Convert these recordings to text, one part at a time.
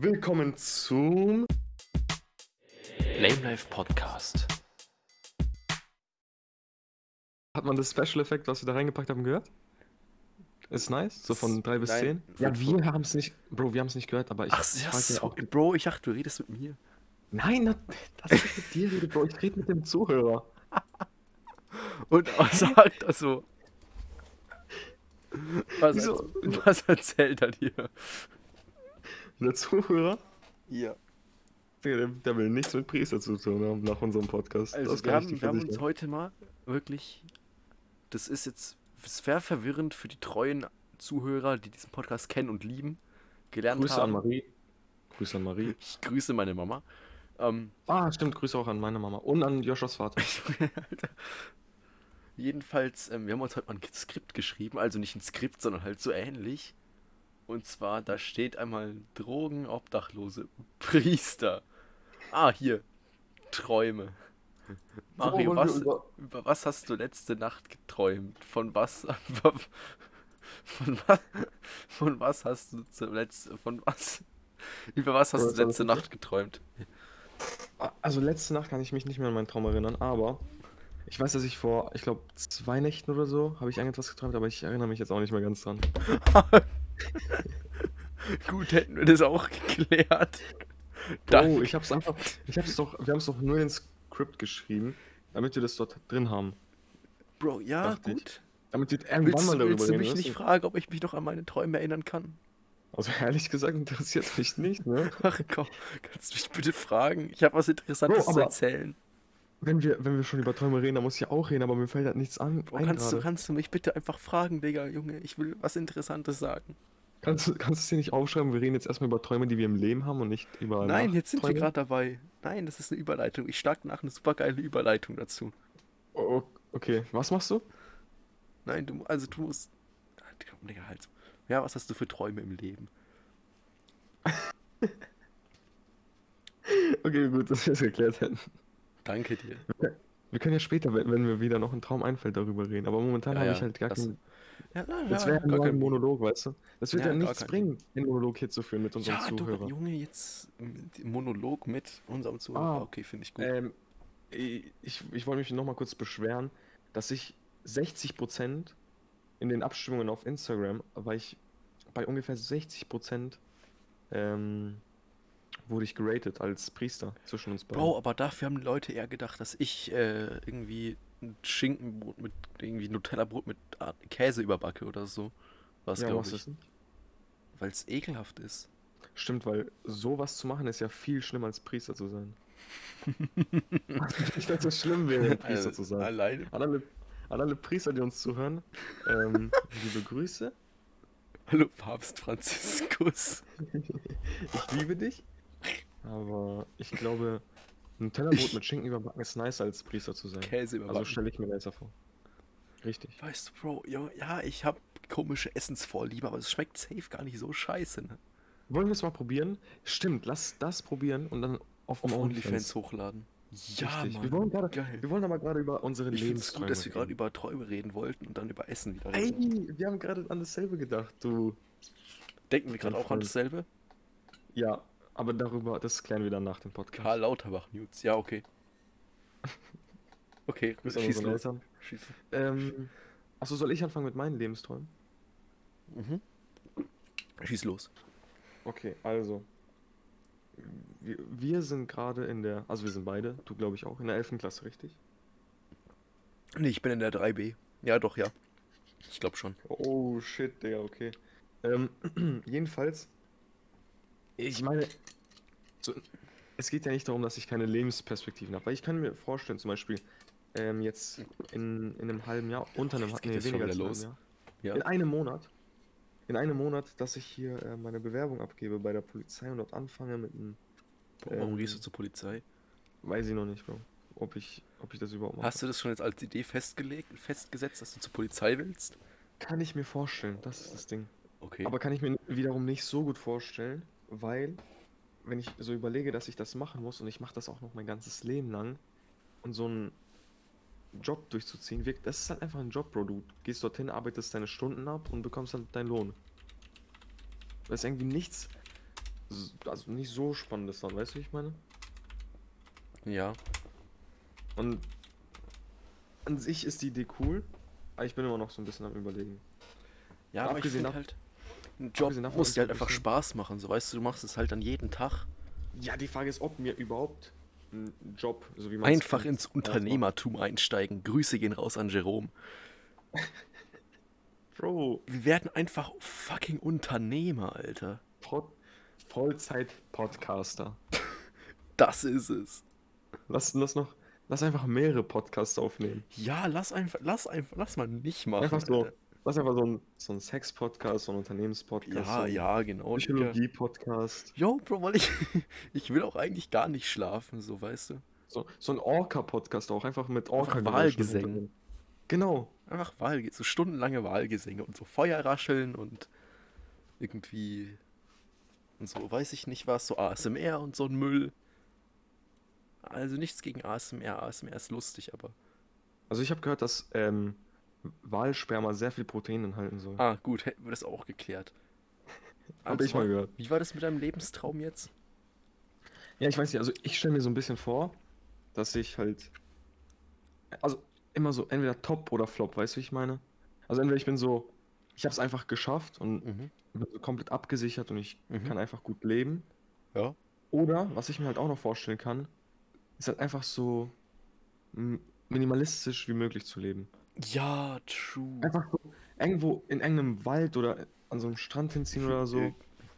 Willkommen zum Lame Life Podcast. Hat man das Special Effekt, was wir da reingepackt haben, gehört? Ist nice, so von 3 bis Nein, 10. Ja, wir haben es nicht, Bro, wir haben es nicht gehört, aber ich, Ach, ja, so, auch. Bro, ich dachte, du redest mit mir. Nein, das ist mit dir, rede, Bro, ich rede mit dem Zuhörer. Und sagt das so. Was, Wieso? was erzählt er dir? Der Zuhörer, Ja. Der, der will nichts mit Priester zu tun haben nach unserem Podcast. Also, das wir haben, wir haben uns heute mal wirklich. Das ist jetzt. Es wäre verwirrend für die treuen Zuhörer, die diesen Podcast kennen und lieben, gelernt Grüße haben. an Marie. Grüße an Marie. Ich grüße meine Mama. Ähm, Ah, stimmt, Grüße auch an meine Mama und an Joshos Vater. Jedenfalls, ähm, wir haben uns heute mal ein Skript geschrieben, also nicht ein Skript, sondern halt so ähnlich. Und zwar, da steht einmal Drogen, Obdachlose, Priester. Ah, hier, Träume. Mario, was, über- über was hast du letzte Nacht geträumt? Von was, von was, von was hast du zuletzt, von was, über was hast du letzte Nacht geträumt? Also letzte Nacht kann ich mich nicht mehr an meinen Traum erinnern, aber ich weiß, dass ich vor, ich glaube, zwei Nächten oder so habe ich irgendetwas geträumt, aber ich erinnere mich jetzt auch nicht mehr ganz dran. Gut, hätten wir das auch geklärt. Danke. Oh, ich hab's einfach, ich hab's doch, wir haben es doch nur ins Skript geschrieben, damit wir das dort drin haben. Bro, ja, dachte ich. gut. Damit wir irgendwann Willst, mal du- darüber willst du reden. mich weißt nicht du? fragen, ob ich mich noch an meine Träume erinnern kann? Also ehrlich gesagt interessiert mich nicht, ne? Ach komm, kannst du mich bitte fragen? Ich habe was Interessantes Bro, zu erzählen. Wenn wir, wenn wir schon über Träume reden, dann muss ich ja auch reden, aber mir fällt halt nichts an. Ein kannst, du, kannst du mich bitte einfach fragen, Digga, Junge? Ich will was Interessantes sagen. kannst, du- kannst du es dir nicht aufschreiben? Wir reden jetzt erstmal über Träume, die wir im Leben haben und nicht über Nein, jetzt sind wir gerade dabei. Nein, das ist eine Überleitung. Ich schlag nach eine supergeile Überleitung dazu. Oh, okay, was machst du? Nein, du, also du musst. Ah, Digga, Digga, halt. Ja, was hast du für Träume im Leben? Okay, gut, dass wir es geklärt hätten. Danke dir. Wir können ja später, wenn, mir wieder noch ein Traum einfällt, darüber reden. Aber momentan Ja, habe ja, ich halt gar keinen. Ja, na, Das ja, wäre gar kein Monolog, weißt du? Das wird Ja, nichts bringen, den Monolog hier zu führen mit unseren Ja, du, Zuhörern. Junge, jetzt Monolog mit unserem Zuhörer. Ah, okay, finde ich gut. Ähm, ich, ich, wollte mich noch mal kurz beschweren, dass ich 60% in den Abstimmungen auf Instagram, war ich bei ungefähr 60% ähm, wurde ich geratet als Priester zwischen uns beiden. Bro, aber dafür haben die Leute eher gedacht, dass ich äh, irgendwie ein Schinkenbrot mit irgendwie Nutella-Brot mit Käse überbacke oder so. Was ja, glaube ich. Weil es ekelhaft ist. Stimmt, weil sowas zu machen ist ja viel schlimmer als Priester zu sein. ich dachte, es schlimm wäre, Priester zu sein. Alleine. An alle, an alle Priester, die uns zuhören, ähm, liebe Grüße. Hallo Papst Franziskus. Ich liebe dich. Aber ich glaube, ein Tellerbrot mit Schinken überbacken ist nicer als Priester zu sein. Käse überbacken. Also stelle ich mir nicer vor. Richtig. weißt du, Bro, ja, ja ich habe komische Essensvorliebe, aber es schmeckt safe gar nicht so scheiße, ne? Wollen wir es mal probieren? Stimmt, lass das probieren und dann auf, Auf OnlyFans hochladen. Ja, Richtig. Mann. Wir wollen gerade, Geil. wir wollen aber gerade über unsere Ich Lebensträume gut, dass wir gerade über Träume reden wollten und dann über Essen wieder Ey, reden. wir haben gerade an dasselbe gedacht, du. Denken wir gerade auch an dasselbe? Ja, aber darüber, das klären wir dann nach dem Podcast. Karl Lauterbach News. Ja, okay. Okay, Grüße an schieß los. Eltern. Schieß. Ähm, achso, soll ich anfangen mit meinen Lebensträumen? Mhm. Schieß los. Okay, also. Wir, wir sind gerade in der, also wir sind beide, du glaube ich auch, in der 11. Klasse, richtig? Nee, ich bin in der 3B. Ja, doch, ja. Ich glaube schon. Oh shit, Digga, okay. Ähm, jedenfalls, ich meine, so, es geht ja nicht darum, dass ich keine Lebensperspektiven habe, weil ich kann mir vorstellen, zum Beispiel, ähm, jetzt in, in einem halben Jahr, unter einem nee, weniger als los. Jahr, Ja. in einem Monat, in einem Monat, dass ich hier äh, meine Bewerbung abgebe bei der Polizei und dort anfange mit einem, Warum ähm, gehst du zur Polizei? weiß ich noch nicht, Bro, ob ich, ob ich das überhaupt mache. Hast du das schon jetzt als Idee festgelegt, festgesetzt, dass du zur Polizei willst? Kann ich mir vorstellen, das ist das Ding. Okay. Aber kann ich mir wiederum nicht so gut vorstellen, weil, wenn ich so überlege, dass ich das machen muss und ich mache das auch noch mein ganzes Leben lang und so einen Job durchzuziehen, wirkt, das ist halt einfach ein Job, Bro. Du gehst dorthin, arbeitest deine Stunden ab und bekommst halt deinen Lohn. Da ist irgendwie nichts also nicht so spannendes dann, weißt du, wie ich meine? Ja. Und an sich ist die Idee cool, aber ich bin immer noch so ein bisschen am überlegen. Ja, aber ich Abgesehen finde dav- halt, ein Job muss dir halt einfach Spaß machen. So, weißt du, du machst es halt dann jeden Tag. Ja, die Frage ist, ob mir überhaupt ein Job, so wie man Einfach ins. Unternehmertum einsteigen. Grüße gehen raus an Jerome. Bro, Wir werden einfach fucking Unternehmer, Alter. Pod Vollzeit-Podcaster. Das ist es. Lass, lass noch, lass einfach mehrere Podcasts aufnehmen. Ja, lass einfach, lass einfach, lass mal nicht machen. Einfach so, Alter. Lass einfach so ein, so ein Sex-Podcast, so ein Unternehmenspodcast, so Ja, ein ja, genau. Psychologie-Podcast, Jo, Bro, weil ich, ich will auch eigentlich gar nicht schlafen, so, weißt du. so, so ein Orca-Podcast auch, einfach mit Einfach orca Wahlgesängen. Genau. Einfach Wahl, so stundenlange Wahlgesänge und so Feuerrascheln und irgendwie und so, weiß ich nicht was, so ASMR und so ein Müll. Also nichts gegen ASMR, ASMR ist lustig, aber. Also ich habe gehört, dass ähm, Walsperma sehr viel Protein enthalten soll. Ah, gut, hätten wir das auch geklärt. Hab ich mal gehört. Wie war das mit deinem Lebenstraum jetzt? Ja, ich weiß nicht, also ich stelle mir so ein bisschen vor, dass ich halt. Also immer so entweder top oder flop, weißt du, wie ich meine? Also entweder ich bin so, ich habe es einfach geschafft und Mhm. bin so komplett abgesichert und ich Mhm. kann einfach gut leben. Ja. Oder, was ich mir halt auch noch vorstellen kann, ist halt einfach so minimalistisch wie möglich zu leben. Ja, true. Einfach so irgendwo in irgendeinem Wald oder an so einem Strand hinziehen oder so,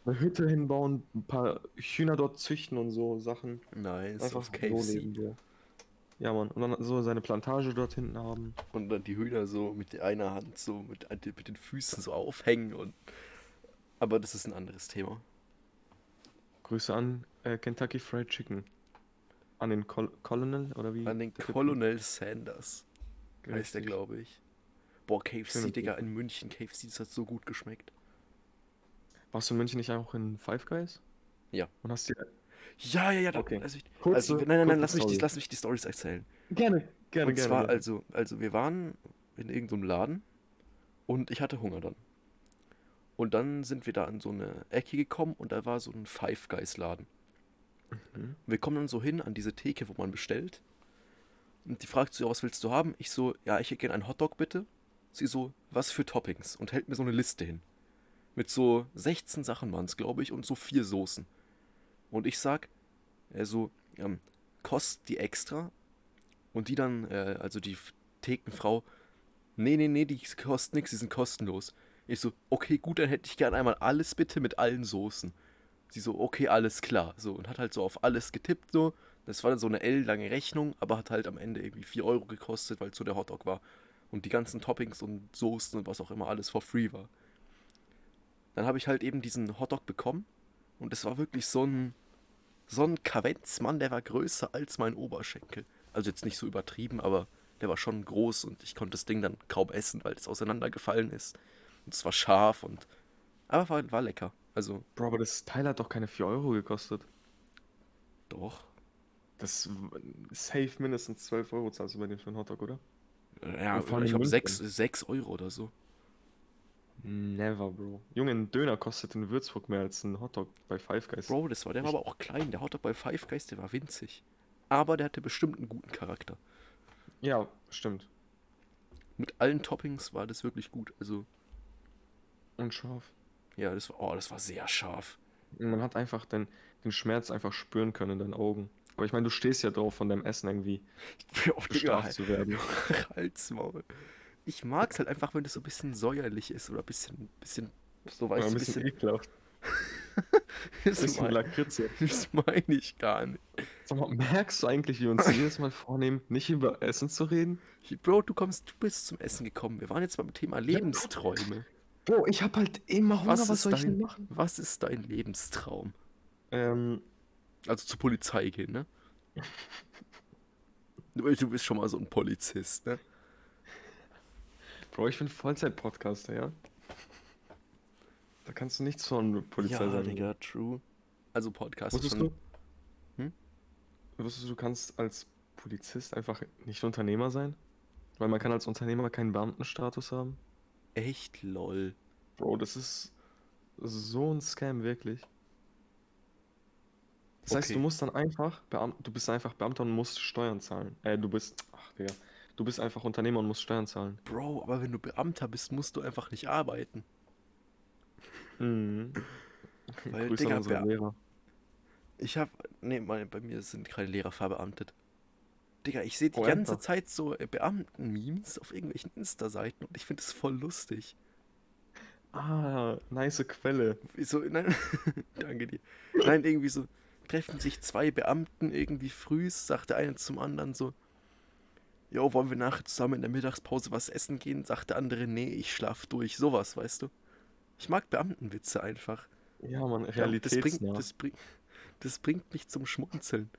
eine Hütte hinbauen, ein paar Hühner dort züchten und so Sachen. Nice, Einfach auf so KFC. leben wir. Ja, Mann. Und dann so seine Plantage dort hinten haben. Und dann die Hühner so mit der einer Hand so mit, mit den Füßen so aufhängen und. Aber das ist ein anderes Thema. Grüße an äh, Kentucky Fried Chicken. An den Col Colonel oder wie? An den Colonel Sanders heißt der, glaube ich. Boah, KFC, Schöne Digga, in München. KFC, das hat so gut geschmeckt. Warst du in München nicht auch in Five Guys? Ja. Und hast dir. Ja, ja, ja. Da, Okay. also ich, Kurze- also, nein, nein, nein, lass mich, die, lass mich die Stories erzählen. Gerne, gerne, und gerne. zwar, gerne. also, also wir waren in irgendeinem Laden und ich hatte Hunger dann. Und dann sind wir da an so eine Ecke gekommen und da war so ein Five Guys Laden. Mhm. Wir kommen dann so hin an diese Theke, wo man bestellt. Und die fragt so, ja, was willst du haben? Ich so, ja, ich hätte gerne einen Hotdog bitte. Sie so, was für Toppings? Und hält mir so eine Liste hin. Mit so 16 Sachen waren es, glaube ich, und so vier Soßen. Und ich sag, er so, ähm, kostet die extra? Und die dann, äh, also die Thekenfrau, nee, nee, nee, die kosten nichts, die sind kostenlos. Ich so, okay, gut, dann hätte ich gern einmal alles bitte mit allen Soßen. Sie so, okay, alles klar. So, und hat halt so auf alles getippt, so. Das war dann so eine L-lange Rechnung, aber hat halt am Ende irgendwie 4 Euro gekostet, weil es so der Hotdog war. Und die ganzen Toppings und Soßen und was auch immer alles for free war. Dann habe ich halt eben diesen Hotdog bekommen. Und es war wirklich so ein, so ein Kavenzmann, der war größer als mein Oberschenkel. Also jetzt nicht so übertrieben, aber der war schon groß und ich konnte das Ding dann kaum essen, weil es auseinandergefallen ist. Und es war scharf und. Aber war, war lecker. Also, Bro, aber das Teil hat doch keine 4 Euro gekostet. doch. Das safe mindestens 12 Euro zahlst du bei dem für einen Hotdog, oder? Ja, vor allem ich glaube München. 6, 6 Euro oder so. Never, Bro. Junge, ein Döner kostet in Würzburg mehr als ein Hotdog bei Five Guys. Bro, das war, der war aber auch klein. Der Hotdog bei Five Guys, der war winzig. Aber der hatte bestimmt einen guten Charakter. Ja, stimmt. Mit allen Toppings war das wirklich gut. Also, Und scharf. ja, das war, oh, das war sehr scharf. Man hat einfach den, den Schmerz einfach spüren können in deinen Augen. Aber ich meine, du stehst ja drauf, von deinem Essen irgendwie Digga, bestraft zu werden. Halsmaul. Ich mag es halt einfach, wenn das so ein bisschen säuerlich ist oder ein bisschen, bisschen so Ja, weißt ein bisschen bisschen, ekelhaft. das, bisschen mein, Lakritze. das meine ich gar nicht. Sag mal, merkst du eigentlich, wie wir uns jedes Mal vornehmen, nicht über Essen zu reden? Bro, du kommst, du bist zum Essen gekommen. Wir waren jetzt beim Thema Lebensträume. Bro, ich hab halt immer Hunger, Was was, soll ich denn dein- machen? Was ist dein Lebenstraum? Ähm, Also zur Polizei gehen, ne? Du, bist schon mal so ein Polizist, ne? Bro, ich bin Vollzeit-Podcaster, ja? Da kannst du nichts von Polizei ja, sagen. Digga, true. Also Podcast ist Wusstest schon... du? Hm? Wusstest du, du kannst als Polizist einfach nicht Unternehmer sein? Weil man kann als Unternehmer keinen Beamtenstatus haben? Echt lol. Bro, das ist so ein Scam, wirklich. Das heißt, Okay. du musst dann einfach, Beam du bist einfach Beamter und musst Steuern zahlen. Äh, du bist, ach Digga, du bist einfach Unternehmer und musst Steuern zahlen. Bro, aber wenn du Beamter bist, musst du einfach nicht arbeiten. Mhm. Weil, Grüße Digga, an Lehrer. Ich hab. Nee, meine, bei mir sind keine Lehrer verbeamtet. Digga, ich sehe die Oh, ganze? Zeit so äh, Beamten-Memes auf irgendwelchen Insta-Seiten und ich finde es voll lustig. Ah, nice Quelle. Wieso, nein, danke dir. Nein, irgendwie so, treffen sich zwei Beamten irgendwie frühs, sagt der eine zum anderen so, Jo, wollen wir nachher zusammen in der Mittagspause was essen gehen? Sagt der andere, nee, ich schlaf durch. Sowas, weißt du? Ich mag Beamtenwitze einfach. Ja, man, Ja, das, bringt, das, bringt, das bringt mich zum Schmunzeln.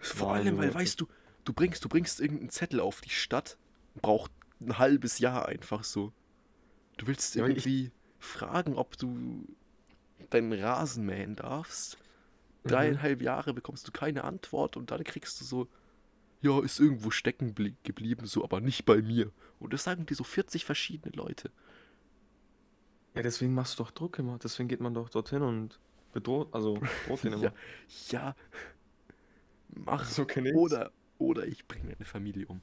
Vor Nein, allem, weil, weißt du, du bringst, du bringst irgendeinen Zettel auf die Stadt, braucht ein halbes Jahr einfach so. Du willst Ja, ich- irgendwie fragen, ob du deinen Rasen mähen darfst. Mhm. Dreieinhalb Jahre bekommst du keine Antwort und dann kriegst du so, ja, ist irgendwo stecken blie- geblieben, so, aber nicht bei mir. Und das sagen dir so 40 verschiedene Leute. Ja, deswegen machst du doch Druck immer. Deswegen geht man doch dorthin und bedroht, also droht den immer. Ja, ja. Mach So kenn ich's. Oder, oder ich bringe meine Familie um.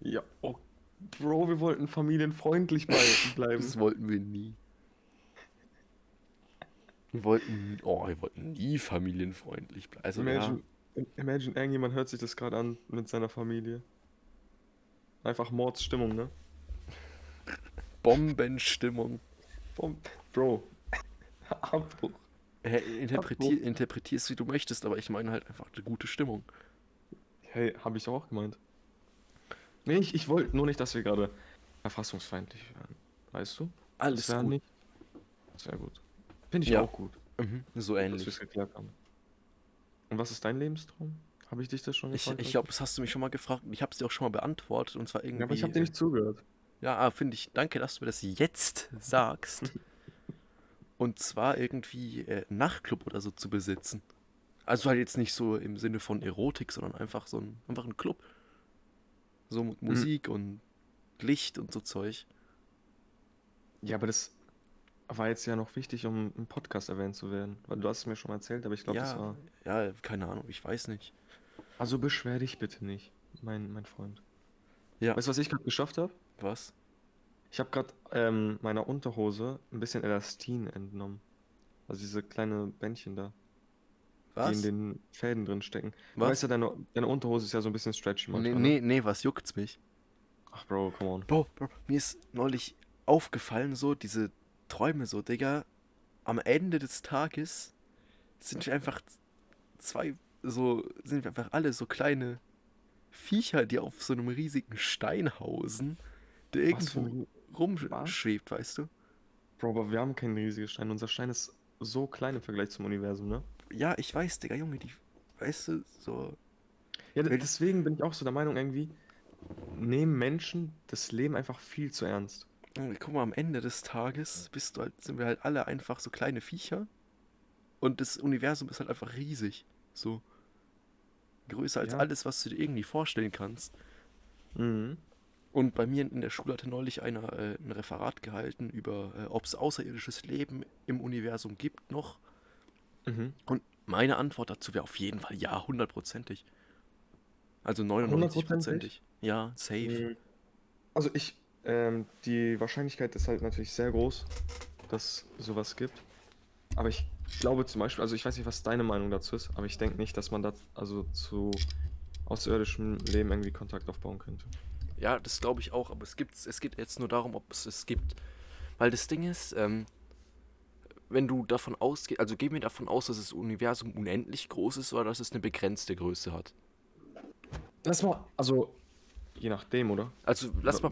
Ja, oh, Bro, wir wollten familienfreundlich blei- bleiben. Das wollten wir nie. Wir wollten, oh, wir wollten nie familienfreundlich bleiben. Also, Imagine, im- imagine, irgendjemand hört sich das gerade an mit seiner Familie. Einfach Mordsstimmung, ne? ja, Bombenstimmung. Bom- Bro, Abbruch. Hä, interpretier, Abbruch. interpretier's wie du möchtest, aber ich meine halt einfach eine gute Stimmung. Hey, habe ich auch gemeint. Nee, ich, ich wollte nur nicht, dass wir gerade verfassungsfeindlich werden. Weißt du? Alles wär gut. nicht. Das wäre gut. Finde ich Ja. auch gut, Mhm, so dass ähnlich. es geklärt haben. Und was ist dein Lebenstraum? Habe ich dich das schon Ich, gefragt? ich heute? glaube, das hast du mich schon mal gefragt. Ich habe es dir auch schon mal beantwortet und zwar irgendwie. Ja, aber ich habe dir nicht zugehört. Ja, ah, finde ich, danke, dass du mir das jetzt sagst. Und zwar irgendwie äh, Nachtclub oder so zu besitzen. Also halt jetzt nicht so im Sinne von Erotik, sondern einfach so ein, einfach ein Club. So mit Musik und Licht und so Zeug. Ja, aber das war jetzt ja noch wichtig, um im Podcast erwähnt zu werden. Weil du hast es mir schon mal erzählt, aber ich glaube, das Ja, war. ja, keine Ahnung, ich weiß nicht. Also beschwer dich bitte nicht, mein, mein Freund. Ja. Weißt du, was ich gerade geschafft habe? Was? Ich habe gerade ähm, meiner Unterhose ein bisschen Elastin entnommen. Also diese kleine Bändchen da, die Was? in den Fäden drin stecken. Du Was? weißt ja, deine, deine Unterhose ist ja so ein bisschen stretchy Nee, manchmal. nee, Ne? nee, was juckt's mich? Ach, Bro, come on. Bro, Bro, mir ist neulich aufgefallen, so diese Träume, so, Digga. Am Ende des Tages sind wir einfach zwei, so, sind wir einfach alle so kleine Viecher, die auf so einem riesigen Stein hausen, der irgendwo rumschwebt, weißt du? Bro, aber wir haben keinen riesigen Stein. Unser Stein ist so klein im Vergleich zum Universum, ne? Ja, ich weiß, Digga, Junge, die, weißt du, so, Ja, deswegen bin ich auch so der Meinung, irgendwie nehmen Menschen das Leben einfach viel zu ernst. Junge, guck mal, am Ende des Tages bist du halt, sind wir halt alle einfach so kleine Viecher und das Universum ist halt einfach riesig, so größer als Ja. alles, was du dir irgendwie vorstellen kannst. Mhm. Und bei mir in der Schule hatte neulich einer äh, ein Referat gehalten über, äh, ob es außerirdisches Leben im Universum gibt noch. Mhm. Und meine Antwort dazu wäre auf jeden Fall ja, hundertprozentig. Also 99%ig. Ja, safe. Mhm. Also ich, ähm, die Wahrscheinlichkeit ist halt natürlich sehr groß, dass sowas gibt. Aber ich glaube zum Beispiel, also ich weiß nicht, was deine Meinung dazu ist, aber ich denke nicht, dass man da also zu außerirdischem Leben irgendwie Kontakt aufbauen könnte. Ja, das glaube ich auch, aber es gibt, es geht jetzt nur darum, ob es es gibt. Weil das Ding ist, ähm, wenn du davon ausgehst, also gehen wir davon aus, dass das Universum unendlich groß ist oder dass es eine begrenzte Größe hat. Lass mal, also je nachdem, oder? Also lass mal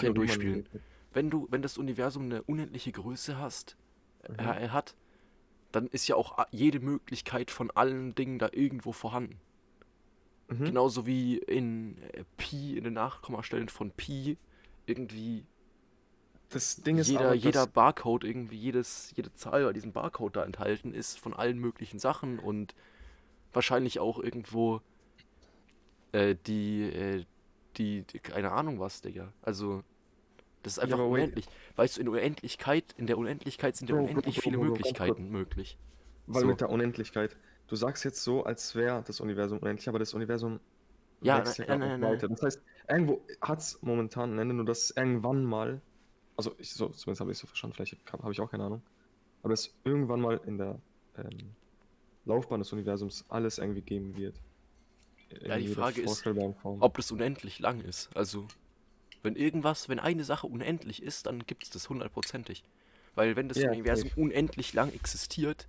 Themen man durchspielen. Wenn du, wenn das Universum eine unendliche Größe hast, Mhm. äh, hat, dann ist ja auch a- jede Möglichkeit von allen Dingen da irgendwo vorhanden. Mhm. Genauso wie in äh, Pi, in den Nachkommastellen von Pi, irgendwie Das Ding ist jeder, aber, jeder Barcode, irgendwie jedes, jede Zahl bei diesem Barcode da enthalten ist von allen möglichen Sachen und wahrscheinlich auch irgendwo äh, die, äh, die, die, keine Ahnung was, Digga. Also, das ist Ja, einfach wait. unendlich. Weißt du, in Unendlichkeit, in der Unendlichkeit sind ja unendlich viele Möglichkeiten möglich. Weil So. mit der Unendlichkeit, du sagst jetzt so, als wäre das Universum unendlich, aber das Universum Ja, wächst ja nein, nein, weiter. Das heißt, irgendwo hat es momentan ein Ende, nur dass irgendwann mal, also ich, so, zumindest habe ich so verstanden, vielleicht habe ich auch keine Ahnung, aber dass irgendwann mal in der ähm, Laufbahn des Universums alles irgendwie geben wird. Ja, die Frage ist, ob das unendlich lang ist. Also, wenn irgendwas, wenn eine Sache unendlich ist, dann gibt es das hundertprozentig. Weil wenn das Ja, Universum safe. unendlich lang existiert,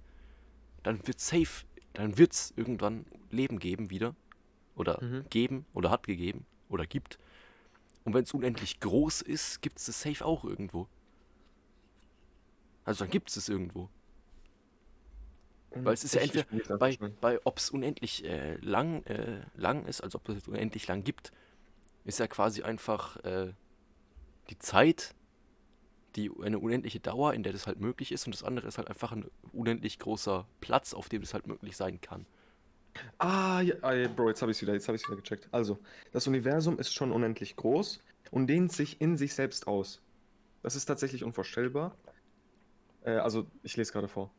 dann wird safe, dann wird es irgendwann Leben geben wieder. Oder Mhm. geben, oder hat gegeben, oder gibt. Und wenn es unendlich groß ist, gibt es das safe auch irgendwo. Also dann gibt es es irgendwo. Weil es ist ja Ich- entweder bei, bei ob es unendlich äh, lang, äh, lang ist, also ob es unendlich lang gibt, ist ja quasi einfach äh, die Zeit, die eine unendliche Dauer, in der das halt möglich ist, und das andere ist halt einfach ein unendlich großer Platz, auf dem das halt möglich sein kann. Ah, ja, ah, ja, Bro, jetzt habe ich es wieder, jetzt habe ich wieder gecheckt. Also, das Universum ist schon unendlich groß und dehnt sich in sich selbst aus. Das ist tatsächlich unvorstellbar. Äh, also, ich lese gerade vor.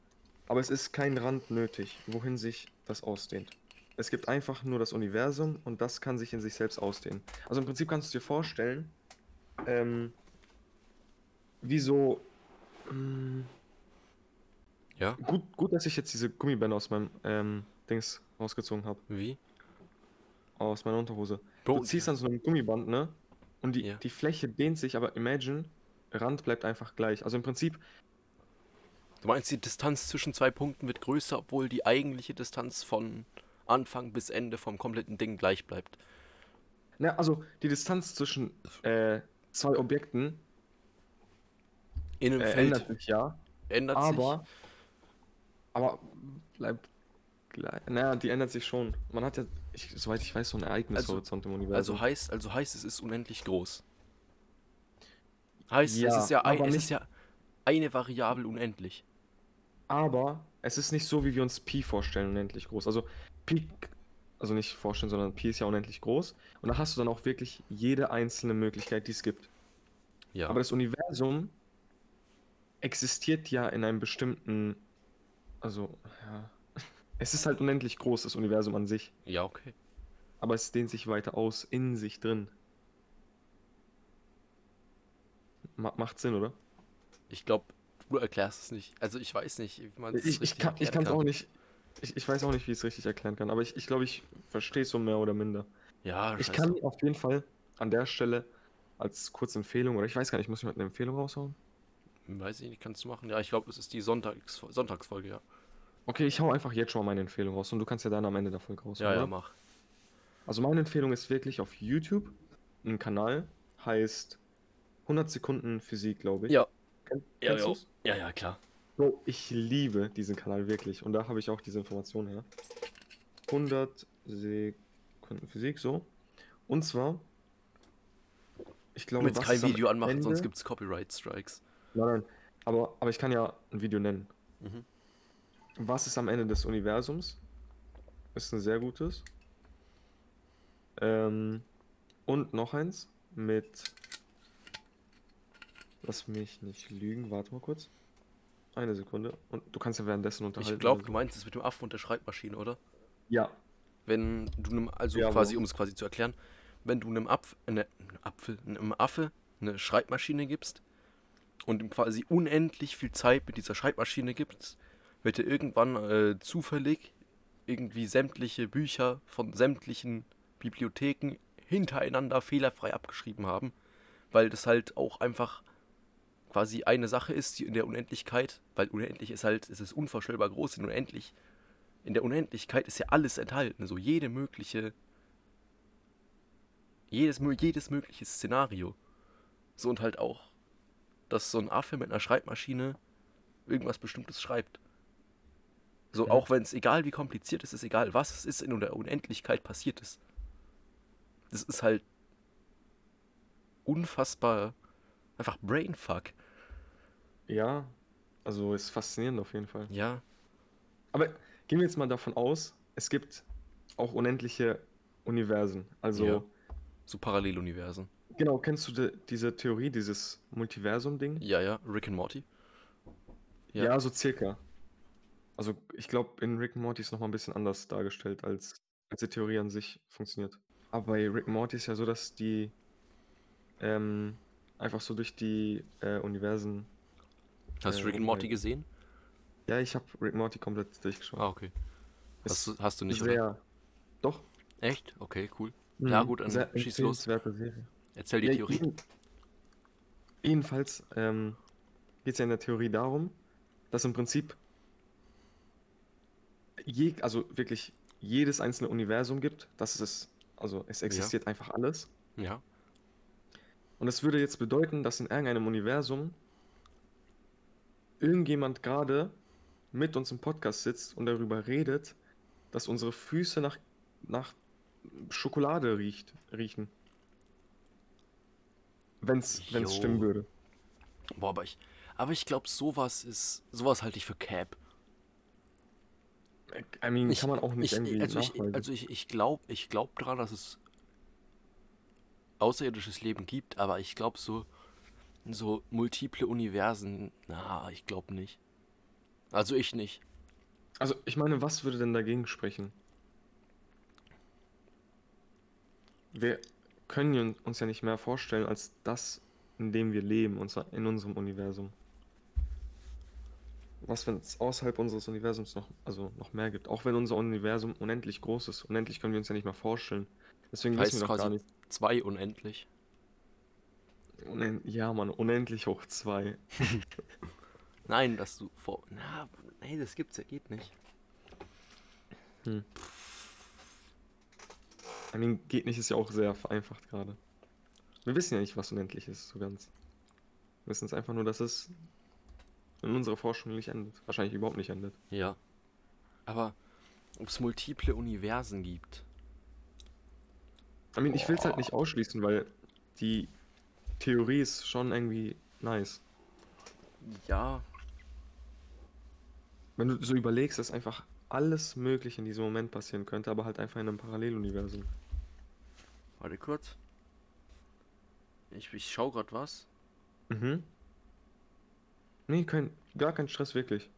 Aber es ist kein Rand nötig, wohin sich das ausdehnt. Es gibt einfach nur das Universum und das kann sich in sich selbst ausdehnen. Also im Prinzip kannst du dir vorstellen, ähm, wie so. Mh, Ja? gut, gut, dass ich jetzt diese Gummibänder aus meinem ähm, Dings rausgezogen habe. Wie? Aus meiner Unterhose. Bro, Du ziehst an so einem Gummiband, ne? Und die, Ja. die Fläche dehnt sich, aber imagine, Rand bleibt einfach gleich. Also im Prinzip, du meinst, die Distanz zwischen zwei Punkten wird größer, obwohl die eigentliche Distanz von Anfang bis Ende vom kompletten Ding gleich bleibt. ne, also die Distanz zwischen äh, zwei Objekten In einem äh, Feld ändert sich ja, ändert aber, aber bleibt gleich. Naja, die ändert sich schon. Man hat ja, ich, soweit ich weiß, so einen Ereignishorizont im sich. Universum. Also heißt, also heißt, es ist unendlich groß. Heißt, es Ja, ist ja, ein, es ist ja eine Variable unendlich. Aber es ist nicht so, wie wir uns Pi vorstellen, unendlich groß. Also Pi, also nicht vorstellen, sondern Pi ist ja unendlich groß. Und da hast du dann auch wirklich jede einzelne Möglichkeit, die es gibt. Ja. Aber das Universum existiert ja in einem bestimmten, also ja, es ist halt unendlich groß, das Universum an sich. ja, okay. Aber es dehnt sich weiter aus, in sich drin. Ma macht Sinn, oder? Ich glaube, du erklärst es nicht. Also ich weiß nicht, wie man es Ich, ich kann ich kann es auch nicht. Ich, ich weiß auch nicht, wie ich es richtig erklären kann, aber ich glaube, ich, glaub, ich verstehe es so mehr oder minder. Ja, Ich kann auf jeden Fall an der Stelle als kurze Empfehlung, oder ich weiß gar nicht, muss ich mal eine Empfehlung raushauen? Weiß ich nicht, kannst du machen. Ja, ich glaube, es ist die Sonntags Sonntagsfolge, ja. Okay, ich hau einfach jetzt schon mal meine Empfehlung raus und du kannst ja dann am Ende der Folge raushauen. Ja, ja, mach. Also meine Empfehlung ist wirklich auf YouTube ein Kanal, heißt 100 Sekunden Physik, glaube ich. Ja. Ja, ja. Ja, ja, klar. Bro, ich liebe diesen Kanal wirklich und da habe ich auch diese Information her. 100 Sekunden Physik, so. Und zwar, ich Du glaube, willst was kein Video anmachen, sonst Ende- gibt es Copyright Strikes. Nein, nein, aber, aber ich kann ja ein Video nennen. Mhm. Was ist am Ende des Universums? Ist ein sehr gutes. Ähm, und noch eins mit. Lass mich nicht lügen, warte mal kurz. Eine Sekunde. Und du kannst ja währenddessen unterhalten. Ich glaube, also- du meinst es mit dem Affen und der Schreibmaschine, oder? Ja, Wenn du einem, also Ja, quasi, um es quasi zu erklären, wenn du einem Apf eine, einem Apfel, einem Affe eine Schreibmaschine gibst und ihm quasi unendlich viel Zeit mit dieser Schreibmaschine gibst, wird er irgendwann äh, zufällig irgendwie sämtliche Bücher von sämtlichen Bibliotheken hintereinander fehlerfrei abgeschrieben haben, weil das halt auch einfach quasi eine Sache ist, die in der Unendlichkeit, weil unendlich ist halt, es ist unvorstellbar groß, in unendlich in der Unendlichkeit ist ja alles enthalten, so jede mögliche, jedes, jedes mögliche Szenario. So und halt auch, dass so ein Affe mit einer Schreibmaschine irgendwas Bestimmtes schreibt. So, Mhm. auch wenn es egal wie kompliziert es ist, egal was es ist, in der Unendlichkeit passiert ist. Das ist halt unfassbar, einfach Brainfuck. Ja. Also ist faszinierend auf jeden Fall. Ja, Aber gehen wir jetzt mal davon aus, es gibt auch unendliche Universen. Also, Ja. so Paralleluniversen. genau, kennst du de, diese Theorie, dieses Multiversum-Ding? Ja, ja, Rick and Morty. Ja. Ja. so circa. Also ich glaube, in Rick and Morty ist noch mal ein bisschen anders dargestellt, als, als die Theorie an sich funktioniert. Aber bei Rick and Morty ist ja so, dass die ähm, einfach so durch die äh, Universen. Hast du Rick and Morty gesehen? Ja, ich habe Rick and Morty komplett durchgeschaut. Ah, okay. Ist Hast du, hast du nicht, oder? sehr. Doch. Echt? Okay, cool. Ja, Mhm, gut, dann sehr schieß los. Serie. Erzähl die Ja, Theorie. jeden- jedenfalls ähm, geht es ja in der Theorie darum, dass im Prinzip je, also wirklich jedes einzelne Universum gibt, dass es, also es existiert einfach alles. Ja. Und das würde jetzt bedeuten, dass in irgendeinem Universum irgendjemand gerade mit uns im Podcast sitzt und darüber redet, dass unsere Füße nach, nach Schokolade riecht, riechen. Wenn es stimmen würde. Boah, aber ich, aber ich glaube, sowas ist, sowas halte ich für Cap. I mean, Ich, kann man auch nicht ich, irgendwie also ich, also ich, ich glaube ich glaub daran, dass es außerirdisches Leben gibt, aber ich glaube so, so multiple Universen, na, ich glaube nicht. Also ich nicht. Also, ich meine, was würde denn dagegen sprechen? Wir können uns ja nicht mehr vorstellen als das, in dem wir leben, in unserem Universum. Was, wenn es außerhalb unseres Universums noch, also noch mehr gibt? Auch wenn unser Universum unendlich groß ist. Unendlich können wir uns ja nicht mehr vorstellen. Deswegen Heißt wissen wir doch gar nicht. zwei unendlich. Unen ja, Mann, unendlich hoch zwei. Nein, dass du vor. Na, nee, das gibt's ja, geht nicht. Hm. I mean, geht nicht, ist ja auch sehr vereinfacht gerade. Wir wissen ja nicht, was unendlich ist, so ganz. Wir wissen es einfach nur, dass es in unserer Forschung nicht endet. Wahrscheinlich überhaupt nicht endet. Ja. Aber ob es multiple Universen gibt. I mean, ich will es halt nicht ausschließen, weil die Theorie ist schon irgendwie nice. Ja, Wenn du so überlegst, dass einfach alles Mögliche in diesem Moment passieren könnte, aber halt einfach in einem Paralleluniversum. warte kurz. Ich, ich schau grad was. Mhm. Nee, kein, gar kein Stress, wirklich.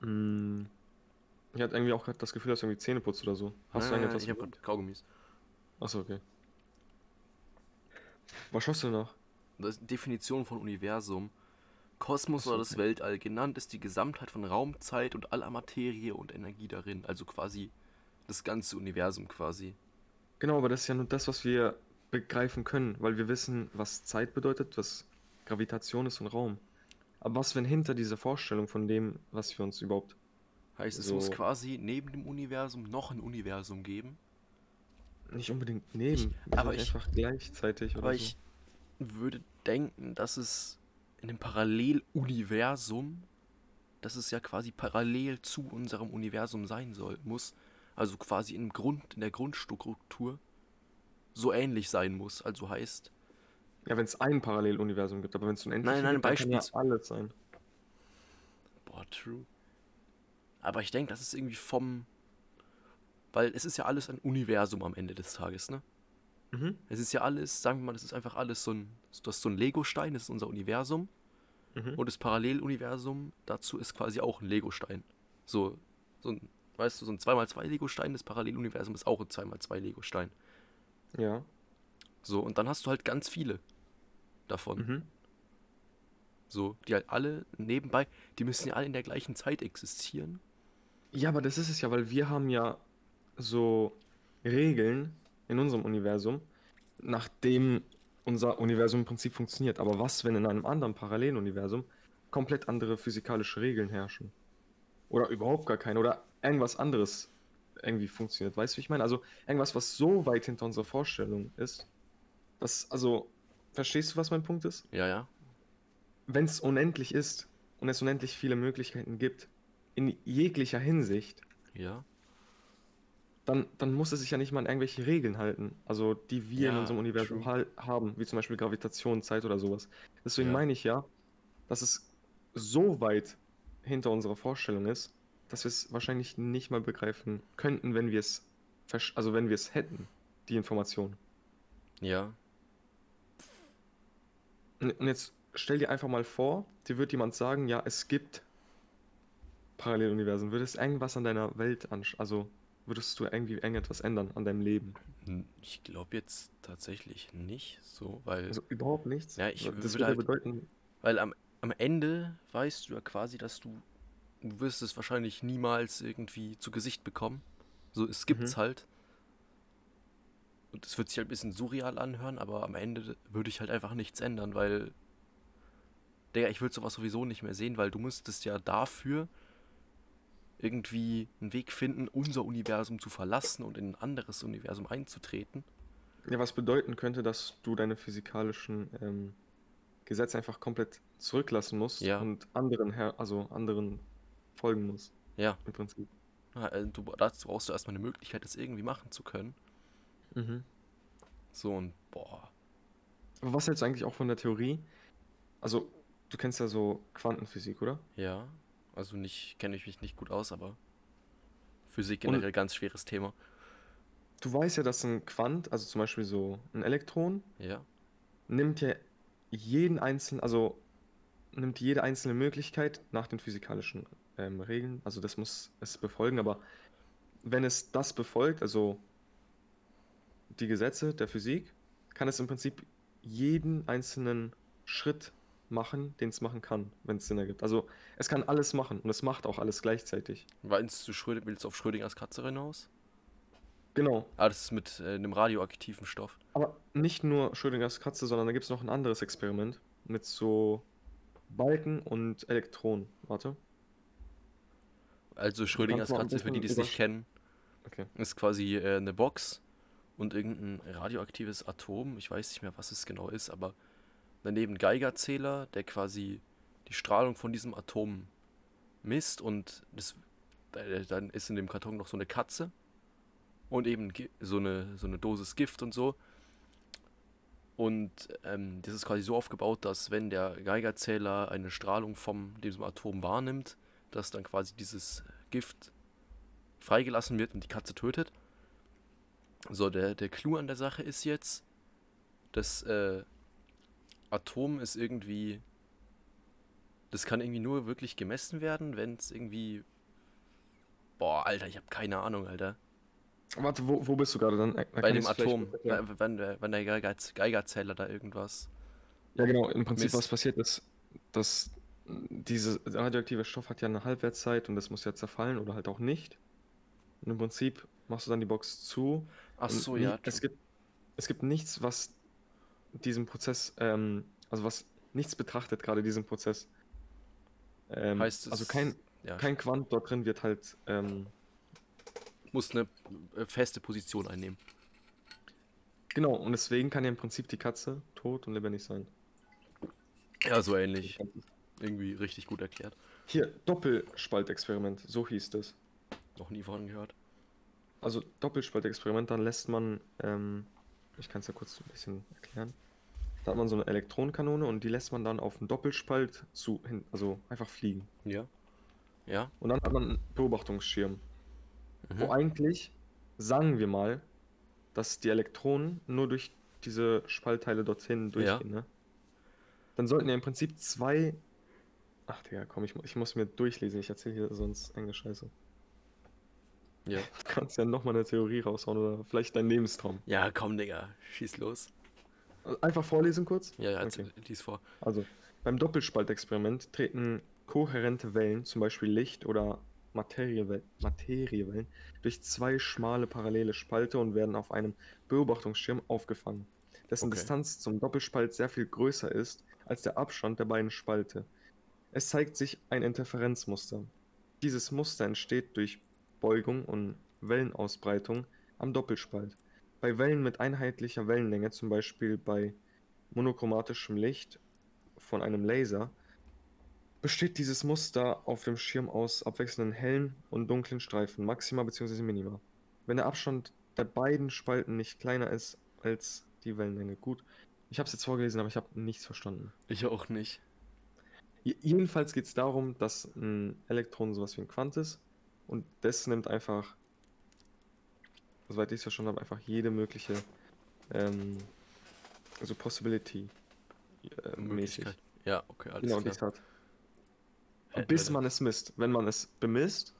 Mm. Ich hatte irgendwie auch gerade das Gefühl, dass du irgendwie Zähne putzt oder so. Hast du Nein, irgendetwas? ich habe grad Kaugummis. Achso, okay. Was schaust du noch? Das ist die Definition von Universum. Kosmos oder das okay. Weltall genannt ist die Gesamtheit von Raum, Zeit und aller Materie und Energie darin. Also quasi das ganze Universum quasi. Genau, aber das ist ja nur das, was wir begreifen können, weil wir wissen, was Zeit bedeutet, was Gravitation ist und Raum. Aber was, wenn hinter dieser Vorstellung von dem, was wir uns überhaupt. Heißt, es So. muss quasi neben dem Universum noch ein Universum geben. Nicht unbedingt neben, Ich- aber ich- einfach gleichzeitig oder Aber so. ich würde denken, dass es in einem Paralleluniversum, dass es ja quasi parallel zu unserem Universum sein soll, muss. Also quasi im Grund, in der Grundstruktur so ähnlich sein muss. Also heißt, Ja, wenn es ein Paralleluniversum gibt, aber wenn es unendlich Nein, nein, gibt, dann kann ja alles sein. boah, true. Aber ich denke, das ist irgendwie vom. Weil es ist ja alles ein Universum am Ende des Tages, ne? Mhm. Es ist ja alles, sagen wir mal, das ist einfach alles so ein. Das ist so ein Lego-Stein, das ist unser Universum. Mhm. Und das Paralleluniversum dazu ist quasi auch ein Legostein. So, so ein, weißt du, so ein 2x2 Legostein, das Paralleluniversum ist auch ein 2x2 Legostein. Ja. So, und dann hast du halt ganz viele davon. Mhm. So, die halt alle nebenbei, die müssen ja alle in der gleichen Zeit existieren. Ja, aber das ist es ja, weil wir haben ja so Regeln in unserem Universum, nachdem unser Universum im Prinzip funktioniert. Aber was, wenn in einem anderen Paralleluniversum komplett andere physikalische Regeln herrschen? Oder überhaupt gar keine? Oder irgendwas anderes irgendwie funktioniert? Weißt du, wie ich meine? Also irgendwas, was so weit hinter unserer Vorstellung ist, dass, also, verstehst du, was mein Punkt ist? Ja, ja. wenn es unendlich ist und es unendlich viele Möglichkeiten gibt, in jeglicher Hinsicht, Ja. Dann, dann muss es sich ja nicht mal an irgendwelche Regeln halten, also die wir in Ja, unserem Universum hal- haben, wie zum Beispiel Gravitation, Zeit oder sowas. Deswegen Ja. meine ich ja, dass es so weit hinter unserer Vorstellung ist, dass wir es wahrscheinlich nicht mal begreifen könnten, wenn wir es, also wenn wir es hätten, die Information. Ja. Und jetzt stell dir einfach mal vor, dir wird jemand sagen, ja, es gibt Paralleluniversen, würdest irgendwas an deiner Welt ansch... Also würdest du irgendwie irgendetwas ändern an deinem Leben? N- Ich glaube jetzt tatsächlich nicht so, weil, Also überhaupt nichts? ja, ich das würde halt, bedeuten, weil am, am Ende weißt du ja quasi, dass du, du wirst es wahrscheinlich niemals irgendwie zu Gesicht bekommen. So, es gibt's Mhm. halt. Und es wird sich halt ein bisschen surreal anhören, aber am Ende würde ich halt einfach nichts ändern, weil, Digga, ich würde sowas sowieso nicht mehr sehen, weil du müsstest ja dafür irgendwie einen Weg finden, unser Universum zu verlassen und in ein anderes Universum einzutreten. ja, was bedeuten könnte, dass du deine physikalischen ähm, Gesetze einfach komplett zurücklassen musst Ja. und anderen her, also anderen folgen musst, Ja, im Prinzip. Ja, äh, du, dazu brauchst du erstmal eine Möglichkeit, das irgendwie machen zu können. Mhm. So und boah. Aber was hältst du eigentlich auch von der Theorie? Also, du kennst ja so Quantenphysik, oder? Ja, also nicht, kenne ich mich nicht gut aus, aber Physik Und- generell ganz schweres Thema. Du weißt ja, dass ein Quant, also zum Beispiel so ein Elektron, Ja, nimmt ja jeden einzelnen, also nimmt jede einzelne Möglichkeit nach den physikalischen ähm, Regeln, also das muss es befolgen, aber wenn es das befolgt, also die Gesetze der Physik, kann es im Prinzip jeden einzelnen Schritt machen, den es machen kann, wenn es Sinn ergibt. Also es kann alles machen und es macht auch alles gleichzeitig. meinst du, Schröd willst du auf Schrödingers Katze hinaus? Genau. Ah, das ist mit äh, einem radioaktiven Stoff. Aber nicht nur Schrödingers Katze, sondern da gibt es noch ein anderes Experiment mit so Balken und Elektronen. Warte. Also Schrödingers Katze, für die, die es nicht kennen, Okay. ist quasi äh, eine Box und irgendein radioaktives Atom. Ich weiß nicht mehr, was es genau ist, aber daneben Geigerzähler, der quasi die Strahlung von diesem Atom misst und das, dann ist in dem Karton noch so eine Katze und eben so eine, so eine Dosis Gift und so. Und ähm, das ist quasi so aufgebaut, dass wenn der Geigerzähler eine Strahlung von diesem Atom wahrnimmt, dass dann quasi dieses Gift freigelassen wird und die Katze tötet. So, der, der Clou an der Sache ist jetzt, das äh, Atom ist irgendwie. Das kann irgendwie nur wirklich gemessen werden, wenn es irgendwie. Boah, Alter, ich habe keine Ahnung, Alter. Warte, wo, wo bist du gerade dann? Da Bei dem Atom, wenn, wenn der, wenn der Geiger, Geigerzähler da irgendwas. Ja, genau. Im Prinzip, Mist. was passiert ist, dass diese radioaktive Stoff hat ja eine Halbwertszeit und das muss ja zerfallen oder halt auch nicht. Und im Prinzip machst du dann die Box zu. Ach so, ja. Es gibt, es gibt nichts, was diesen Prozess, ähm, also was nichts betrachtet, gerade diesen Prozess. Ähm, Heißt es. also kein, ja, kein Quant dort drin wird halt, ähm, muss eine äh, feste Position einnehmen. genau, und deswegen kann ja im Prinzip die Katze tot und lebendig sein. Ja, so ähnlich. Irgendwie richtig gut erklärt. Hier, Doppelspaltexperiment, so hieß das. Noch nie von gehört. Also Doppelspaltexperiment, dann lässt man, ähm, ich kann es ja kurz ein bisschen erklären. Da hat man so eine Elektronenkanone und die lässt man dann auf einen Doppelspalt zu, hin, also einfach fliegen. Ja. Ja. Und dann hat man einen Beobachtungsschirm, wo Mhm. eigentlich, sagen wir mal, dass die Elektronen nur durch diese Spaltteile dorthin durchgehen, ne? Dann sollten ja im Prinzip zwei. Ach Digga, komm, ich, ich muss mir durchlesen, ich erzähle hier sonst enge Scheiße. Ja. Du kannst ja nochmal eine Theorie raushauen oder vielleicht dein Lebenstraum. Ja, komm, Digga. Schieß los. Einfach vorlesen kurz. Ja, ja, Okay. lies vor. Also, beim Doppelspaltexperiment treten kohärente Wellen, zum Beispiel Licht- oder Materiewell Materiewellen, durch zwei schmale parallele Spalte und werden auf einem Beobachtungsschirm aufgefangen, dessen Okay. Distanz zum Doppelspalt sehr viel größer ist als der Abstand der beiden Spalte. Es zeigt sich ein Interferenzmuster. Dieses Muster entsteht durch Beugung und Wellenausbreitung am Doppelspalt. Bei Wellen mit einheitlicher Wellenlänge, zum Beispiel bei monochromatischem Licht von einem Laser, besteht dieses Muster auf dem Schirm aus abwechselnden hellen und dunklen Streifen, Maxima bzw. Minima. Wenn der Abstand der beiden Spalten nicht kleiner ist als die Wellenlänge. Gut, ich habe es jetzt vorgelesen, aber ich habe nichts verstanden. Ich auch nicht. J- Jedenfalls geht es darum, dass ein Elektron sowas wie ein Quant ist und das nimmt einfach, soweit ich es verstanden habe, einfach jede mögliche ähm, also Possibility äh, mäßig. Ja, okay, alles Genau, klar. hat. Hä, bis man es misst. Wenn man es bemisst,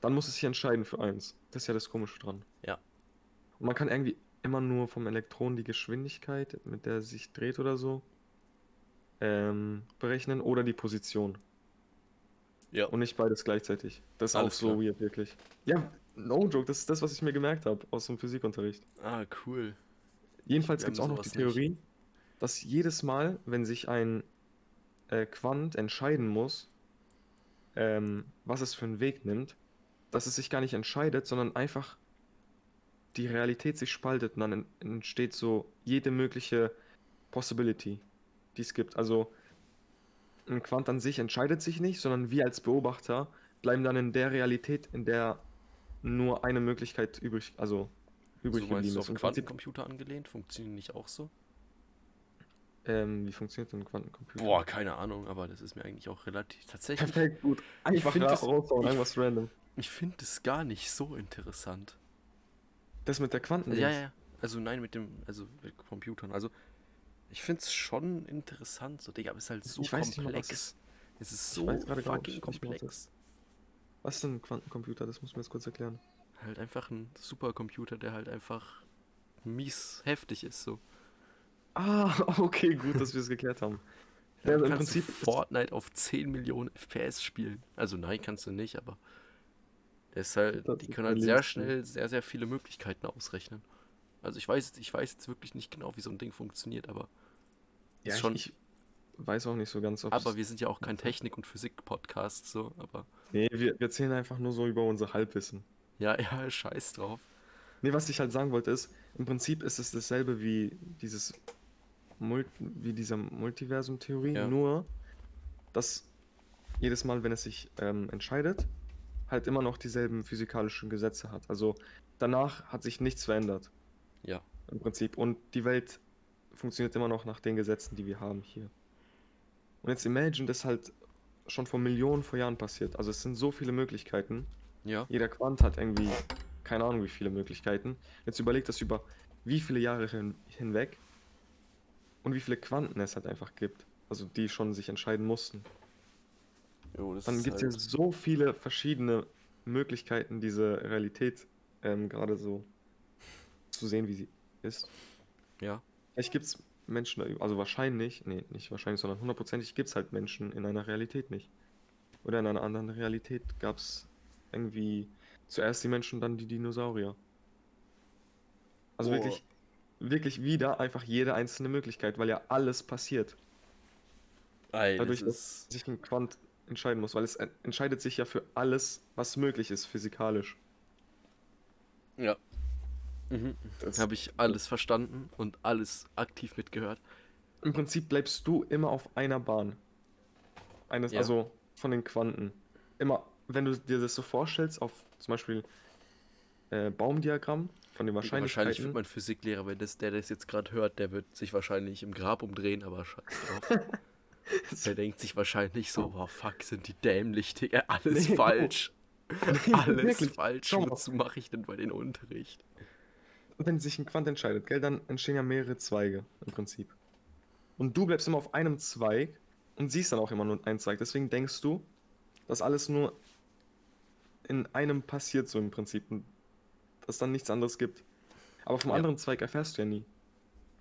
dann muss es sich entscheiden für eins. Das ist ja das Komische dran. Ja. Und man kann irgendwie immer nur vom Elektron die Geschwindigkeit, mit der es sich dreht oder so, ähm, berechnen oder die Position. Ja. Und nicht beides gleichzeitig. Das ist auch Alles so klar. weird, wirklich. Ja, no joke, das ist das, was ich mir gemerkt habe aus dem Physikunterricht. Ah, cool. Jedenfalls gibt es auch noch die sowas nicht. Theorie, dass jedes Mal, wenn sich ein äh, Quant entscheiden muss, ähm, was es für einen Weg nimmt, dass es sich gar nicht entscheidet, sondern einfach die Realität sich spaltet und dann en- entsteht so jede mögliche Possibility, die es gibt. Also ein Quant an sich entscheidet sich nicht, sondern wir als Beobachter bleiben dann in der Realität, in der nur eine Möglichkeit übrig, also übrig so geblieben ist. auf Quantencomputer angelehnt? Funktionieren nicht auch so? Ähm, wie funktioniert denn ein Quantencomputer? Boah, keine Ahnung, aber das ist mir eigentlich auch relativ. Tatsächlich, Perfekt, gut. Einfach ra das- raushauen, ich- irgendwas random. ich finde es gar nicht so interessant. Das mit der Quanten. Ja, ja, ja. Also nein, mit dem, also mit Computern. Also ich finde es schon interessant, so, Digga, aber es ist halt so Ich weiß nicht was komplex. es- ist so weiß fucking nicht, nicht was komplex. Was ist denn ein Quantencomputer? Das muss mir jetzt kurz erklären. Halt einfach ein Supercomputer, der halt einfach mies heftig ist, so. Ah, okay, gut, dass wir es geklärt haben. Ja, also im Prinzip Fortnite auf 10 Millionen FPS spielen. Also nein, kannst du nicht, aber das ist halt, Das die können halt sehr schnell sehr, sehr viele Möglichkeiten ausrechnen. Also ich weiß, ich weiß jetzt wirklich nicht genau, wie so ein Ding funktioniert, aber Ja, ist ich, schon. ich weiß auch nicht so ganz, ob aber wir sind ja auch kein Technik- und Physik-Podcast, so, aber Nee, wir, wir erzählen einfach nur so über unser Halbwissen. ja, ja, scheiß drauf. Nee, was ich halt sagen wollte ist, im Prinzip ist es dasselbe wie dieses wie dieser Multiversum-Theorie, Ja. nur dass jedes Mal, wenn es sich ähm, entscheidet, halt immer noch dieselben physikalischen Gesetze hat. Also danach hat sich nichts verändert Ja. im Prinzip. Und die Welt funktioniert immer noch nach den Gesetzen, die wir haben hier. Und jetzt imagine, das halt schon vor Millionen vor Jahren passiert. Also es sind so viele Möglichkeiten. Ja. Jeder Quant hat irgendwie keine Ahnung wie viele Möglichkeiten. Jetzt überlegt das über wie viele Jahre hin, hinweg und wie viele Quanten es halt einfach gibt. Also die schon sich entscheiden mussten. Jo, Dann gibt es ja halt, so viele verschiedene Möglichkeiten, diese Realität ähm, gerade so zu sehen, wie sie ist. ja. Vielleicht gibt es Menschen, also wahrscheinlich, nee, nicht wahrscheinlich, sondern hundertprozentig gibt es halt Menschen in einer Realität nicht. Oder in einer anderen Realität gab es irgendwie zuerst die Menschen, dann die Dinosaurier. Also Boah. wirklich, wirklich wieder einfach jede einzelne Möglichkeit, weil ja alles passiert, Ey, dadurch, das dass ist, sich ein Quant entscheiden muss, weil es en- entscheidet sich ja für alles, was möglich ist, physikalisch. ja. Mhm. Das- Habe ich alles verstanden und alles aktiv mitgehört. Im Prinzip bleibst du immer auf einer Bahn. Eines, Ja. Also von den Quanten. Immer, wenn du dir das so vorstellst, auf zum Beispiel äh, Baumdiagramm von den Wahrscheinlich Wahrscheinlichkeiten. wird mein Physiklehrer, wenn das, der das jetzt gerade hört, der wird sich wahrscheinlich im Grab umdrehen, aber scheiß drauf. der denkt sich wahrscheinlich so, oh fuck, sind die dämlich, Digga, alles Nee, falsch. Alles wirklich. falsch. Wozu mache ich denn bei den Unterricht? Wenn sich ein Quant entscheidet, gell, dann entstehen ja mehrere Zweige im Prinzip. Und du bleibst immer auf einem Zweig und siehst dann auch immer nur einen Zweig. Deswegen denkst du, dass alles nur in einem passiert, so im Prinzip. Und dass dann nichts anderes gibt. Aber vom Ja. anderen Zweig erfährst du ja nie.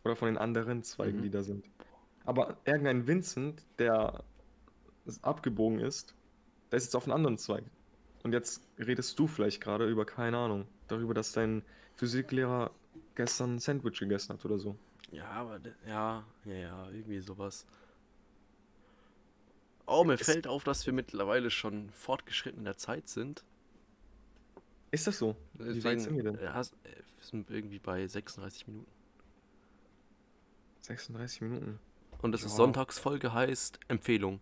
Oder von den anderen Zweigen, Mhm. die da sind. Aber irgendein Vincent, der abgebogen ist, der ist jetzt auf einem anderen Zweig. Und jetzt redest du vielleicht gerade über, keine Ahnung, darüber, dass dein Physiklehrer gestern ein Sandwich gegessen hat oder so. Ja, aber ja, ja, ja, irgendwie sowas. Oh, mir Es- fällt auf, dass wir mittlerweile schon fortgeschritten in der Zeit sind. Ist das so? Wie weit Deswegen, sind wir denn? Ja, s- äh, wir sind irgendwie bei 36 Minuten. 36 Minuten. Und das ist Ja. Sonntagsfolge heißt Empfehlung.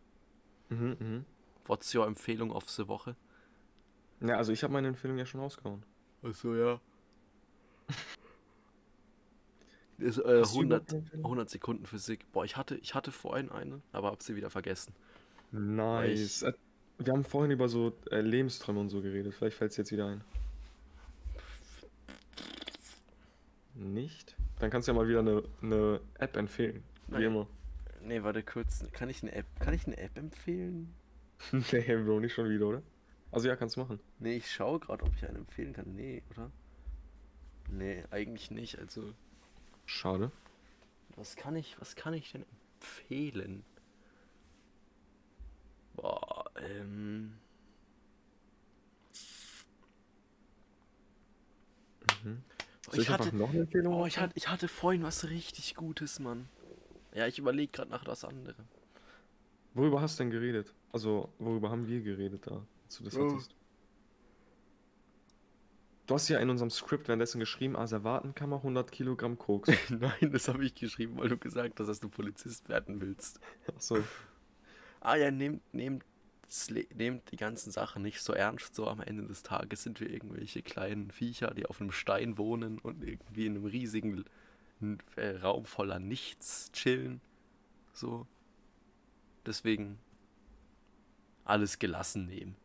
Mhm, mhm. What's your Empfehlung auf the Woche? Ja, also ich habe meine Empfehlung ja schon rausgehauen. Achso, ja. Ist, äh, Hast du 100, überhaupt eine Empfehlung? 100 Sekunden Physik. Boah, ich hatte, ich hatte vorhin eine, aber hab sie wieder vergessen. Nice. Äh, Wir haben vorhin über so äh, Lebensträume und so geredet. Vielleicht fällt es jetzt wieder ein. Nicht? Dann kannst du ja mal wieder eine, eine App empfehlen. Wie Nein. immer. Nee, warte kurz. Kann ich eine App, kann ich eine App empfehlen? nee, Bro, nicht schon wieder, oder? Also ja, kannst du machen. Nee, ich schaue gerade, ob ich einen empfehlen kann. Nee, oder? Nee, eigentlich nicht. Also, Schade. was kann ich, was kann ich denn empfehlen? Boah, ähm. Mhm. Oh, ich hatte, noch eine Empfehlung oh, ich hatte, ich hatte vorhin was richtig Gutes, Mann. Ja, ich überlege gerade nach was anderem. Worüber hast du denn geredet? Also, worüber haben wir geredet da, als du das Oh. hattest? Du hast ja in unserem Skript währenddessen geschrieben, Asservatenkammer 100 Kilogramm Koks. Nein, das habe ich geschrieben, weil du gesagt hast, dass du Polizist werden willst. Achso, Ah ja, nehmt, nehmt, nehmt die ganzen Sachen nicht so ernst. So am Ende des Tages sind wir irgendwelche kleinen Viecher, die auf einem Stein wohnen und irgendwie in einem riesigen äh, Raum voller Nichts chillen. So. Deswegen alles gelassen nehmen.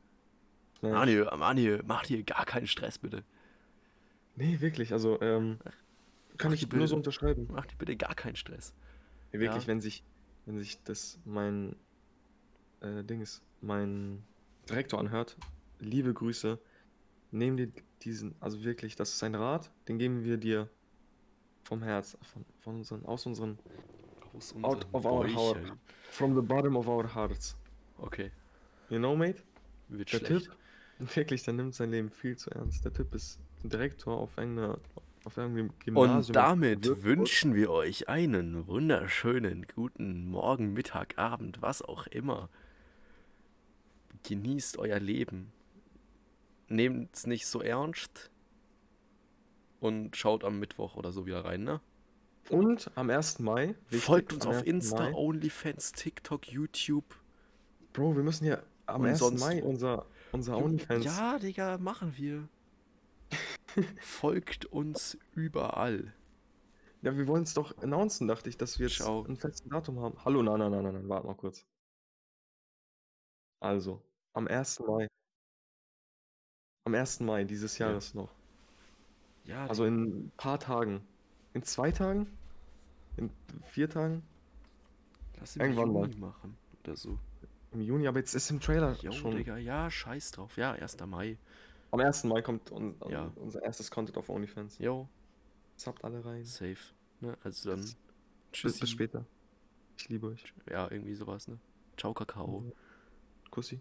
Ja. Mani, Mani, mach dir gar keinen Stress, bitte. Nee, wirklich, also, ähm, kann Ach, ich ich nur so unterschreiben. Mach dir bitte gar keinen Stress. Nee, wirklich, Ja. wenn sich, wenn sich das mein äh, Dings, mein Direktor anhört, liebe Grüße, nehmen dir diesen, also wirklich, das ist ein Rat, den geben wir dir vom Herz, von, von unseren, aus unseren, Aus out unseren of our heart, Bäuchen. from the bottom of our hearts. Okay, You know, mate? wird Der schlecht. Typ, wirklich, der nimmt sein Leben viel zu ernst. Der Typ ist Direktor auf irgendeiner, auf irgendeinem Und Gymnasium. in damit wünschen wir euch einen wunderschönen guten Morgen, Mittag, Abend, was auch immer. Genießt euer Leben. Nehmt es nicht so ernst. Und schaut am Mittwoch oder so wieder rein, ne? Und am 1. Mai, Folgt uns auf 1. Insta, Mai, OnlyFans, TikTok, YouTube. Bro, wir müssen ja am Und 1. sonst Mai unser, unser OnlyFans. Ja, Digga, machen wir. Folgt uns überall. Ja, wir wollen es doch announcen, dachte ich, dass wir jetzt ein festes Datum haben. Hallo, nein, nein, nein, nein, nein, warte mal kurz. Also, am 1. Mai. Am 1. Mai dieses Ja. Jahres noch. Ja, Also in ein paar Tagen. In zwei Tagen? In vier Tagen? lass ihn irgendwann mal. Machen oder so. Im Juni, aber jetzt ist im Trailer Jo, schon. Digga, ja, scheiß drauf. Ja, 1. Mai. Am 1. Mai kommt un Ja. unser erstes Content auf OnlyFans. Jo, Zappt alle rein. safe. Ne? Also dann, bis, bis später. Ich liebe euch. Ja, irgendwie sowas, ne? Ciao, Kakao. Kussi.